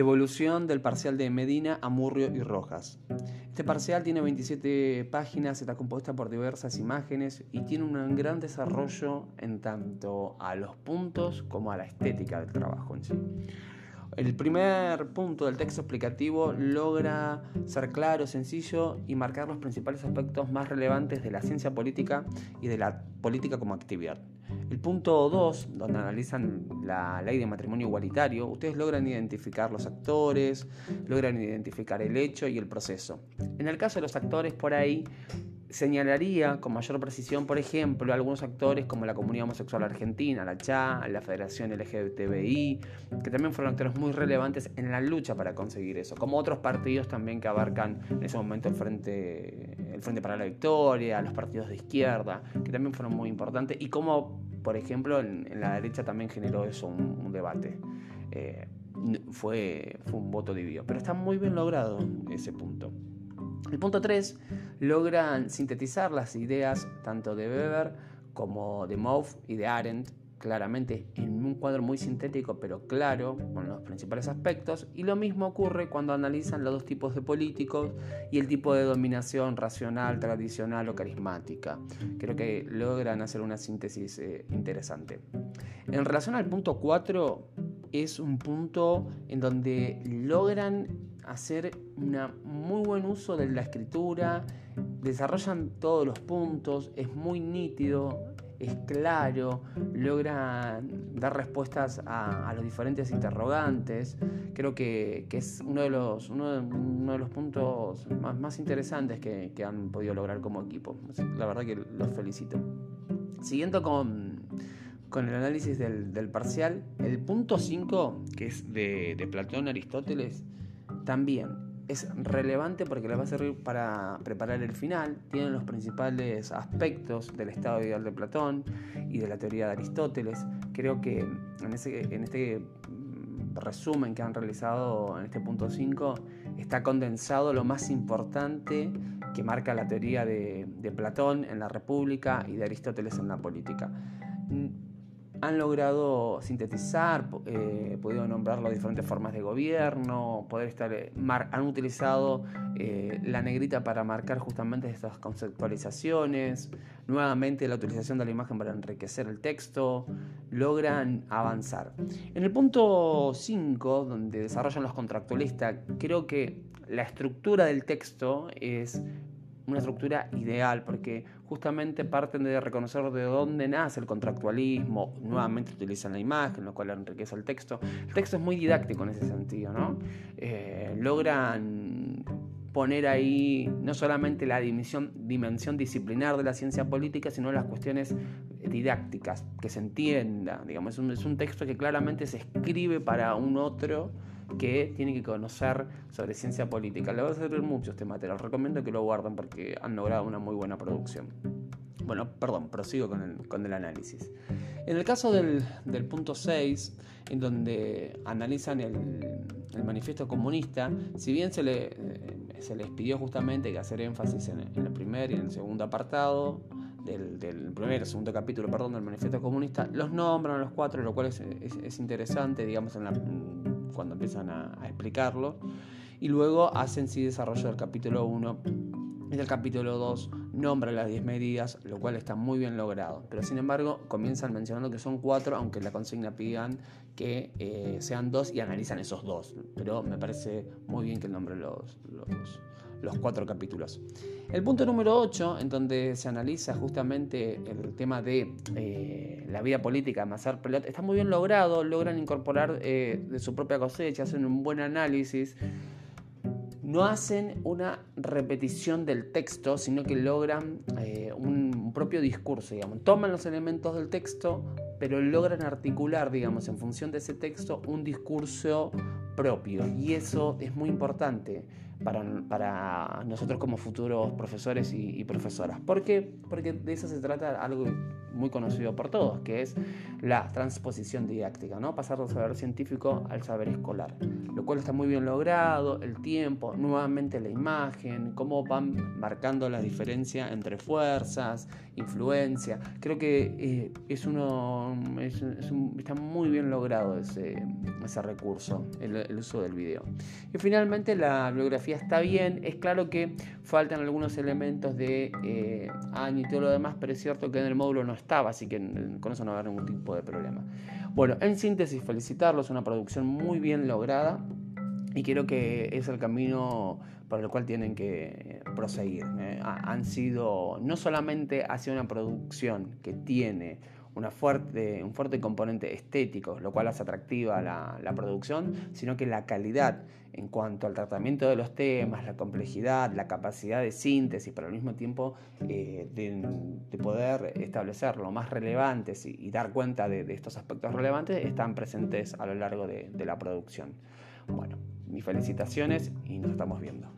Devolución del parcial de Medina, Amurrio y Rojas. Este parcial tiene 27 páginas, está compuesta por diversas imágenes y tiene un gran desarrollo en tanto a los puntos como a la estética del trabajo en sí. El primer punto del texto explicativo logra ser claro, sencillo y marcar los principales aspectos más relevantes de la ciencia política y de la política como actividad. El punto 2, donde analizan la ley de matrimonio igualitario, ustedes logran identificar los actores, logran identificar el hecho y el proceso. En el caso de los actores, por ahí señalaría con mayor precisión, por ejemplo, algunos actores como la comunidad homosexual argentina, la CHA, la Federación LGBTBI, que también fueron actores muy relevantes en la lucha para conseguir eso, como otros partidos también que abarcan en ese momento el Frente, el frente para la Victoria, los partidos de izquierda, que también fueron muy importantes, y como, por ejemplo, en, la derecha también generó eso un, debate. Eh, fue, fue un voto dividido, pero está muy bien logrado ese punto. El punto 3 logran sintetizar las ideas tanto de Weber como de Moff y de Arendt claramente en un cuadro muy sintético pero claro con los principales aspectos y lo mismo ocurre cuando analizan los dos tipos de políticos y el tipo de dominación racional, tradicional o carismática. Creo que logran hacer una síntesis eh, interesante. En relación al punto 4 es un punto en donde logran hacer un muy buen uso de la escritura, desarrollan todos los puntos, es muy nítido, es claro, logra dar respuestas a, los diferentes interrogantes. Creo que, es uno de los, uno de, los puntos más, interesantes que, han podido lograr como equipo. La verdad que los felicito. Siguiendo con, con el análisis del, parcial, el punto 5, que es de, de Platón Aristóteles, también es relevante porque le va a servir para preparar el final. Tiene los principales aspectos del estado ideal de Platón y de la teoría de Aristóteles. Creo que en, este resumen que han realizado en este punto 5 está condensado lo más importante que marca la teoría de, de Platón en la República y de Aristóteles en la política han logrado sintetizar, eh, podido nombrar las diferentes formas de gobierno, poder estar, eh, han utilizado eh, la negrita para marcar justamente estas conceptualizaciones, nuevamente la utilización de la imagen para enriquecer el texto, logran avanzar. En el punto 5, donde desarrollan los contractualistas, creo que la estructura del texto es una estructura ideal, porque justamente parten de reconocer de dónde nace el contractualismo, nuevamente utilizan la imagen, lo cual enriquece el texto. El texto es muy didáctico en ese sentido, ¿no? Eh, logran poner ahí no solamente la dimensión, dimensión disciplinar de la ciencia política, sino las cuestiones didácticas, que se entienda, digamos, es un, es un texto que claramente se escribe para un otro que tiene que conocer sobre ciencia política. Le va a servir mucho este material. Recomiendo que lo guarden porque han logrado una muy buena producción. Bueno, perdón, prosigo con el, con el análisis. En el caso del, punto 6, en donde analizan el, manifiesto comunista, si bien se, le, eh, les pidió justamente que hacer énfasis en, el primer y en el segundo apartado, del, del, primer, segundo capítulo, perdón, del manifiesto comunista, los nombran a los cuatro, lo cual es interesante, digamos, en la, cuando empiezan a, explicarlo. Y luego hacen sí desarrollo del capítulo 1 y del capítulo 2 nombra las 10 medidas, lo cual está muy bien logrado. Pero sin embargo, comienzan mencionando que son 4, aunque la consigna pidan que eh, sean 2 y analizan esos 2. Pero me parece muy bien que el nombre los, los, los cuatro capítulos. El punto número 8, en donde se analiza justamente el tema de eh, la vida política de Mazar Pelot, está muy bien logrado, logran incorporar eh, de su propia cosecha, hacen un buen análisis. No hacen una repetición del texto, sino que logran eh, un propio discurso, digamos. Toman los elementos del texto, pero logran articular, digamos, en función de ese texto, un discurso propio. Y eso es muy importante para, nosotros como futuros profesores y, profesoras. ¿Por qué? Porque de eso se trata algo muy conocido por todos, que es la transposición didáctica, ¿no? pasar del saber científico al saber escolar, lo cual está muy bien logrado, el tiempo, nuevamente la imagen, cómo van marcando la diferencia entre fuerzas, influencia. Creo que eh, es uno, está muy bien logrado ese, ese recurso, el, uso del video. Y finalmente la bibliografía está bien, es claro que faltan algunos elementos de eh, año y todo lo demás, pero es cierto que en el módulo no estaba, así que con eso no haber ningún tipo de problema. Bueno, en síntesis, felicitarlos, una producción muy bien lograda y creo que es el camino por el cual tienen que proseguir. ¿eh? Han sido, no solamente hacia una producción que tiene una fuerte, un fuerte componente estético, lo cual hace atractiva la, la, producción, sino que la calidad en cuanto al tratamiento de los temas, la complejidad, la capacidad de síntesis, pero al mismo tiempo eh, de, poder establecer lo más relevantes y, dar cuenta de, de, estos aspectos relevantes, están presentes a lo largo de, de la producción. Bueno, mis felicitaciones y nos estamos viendo.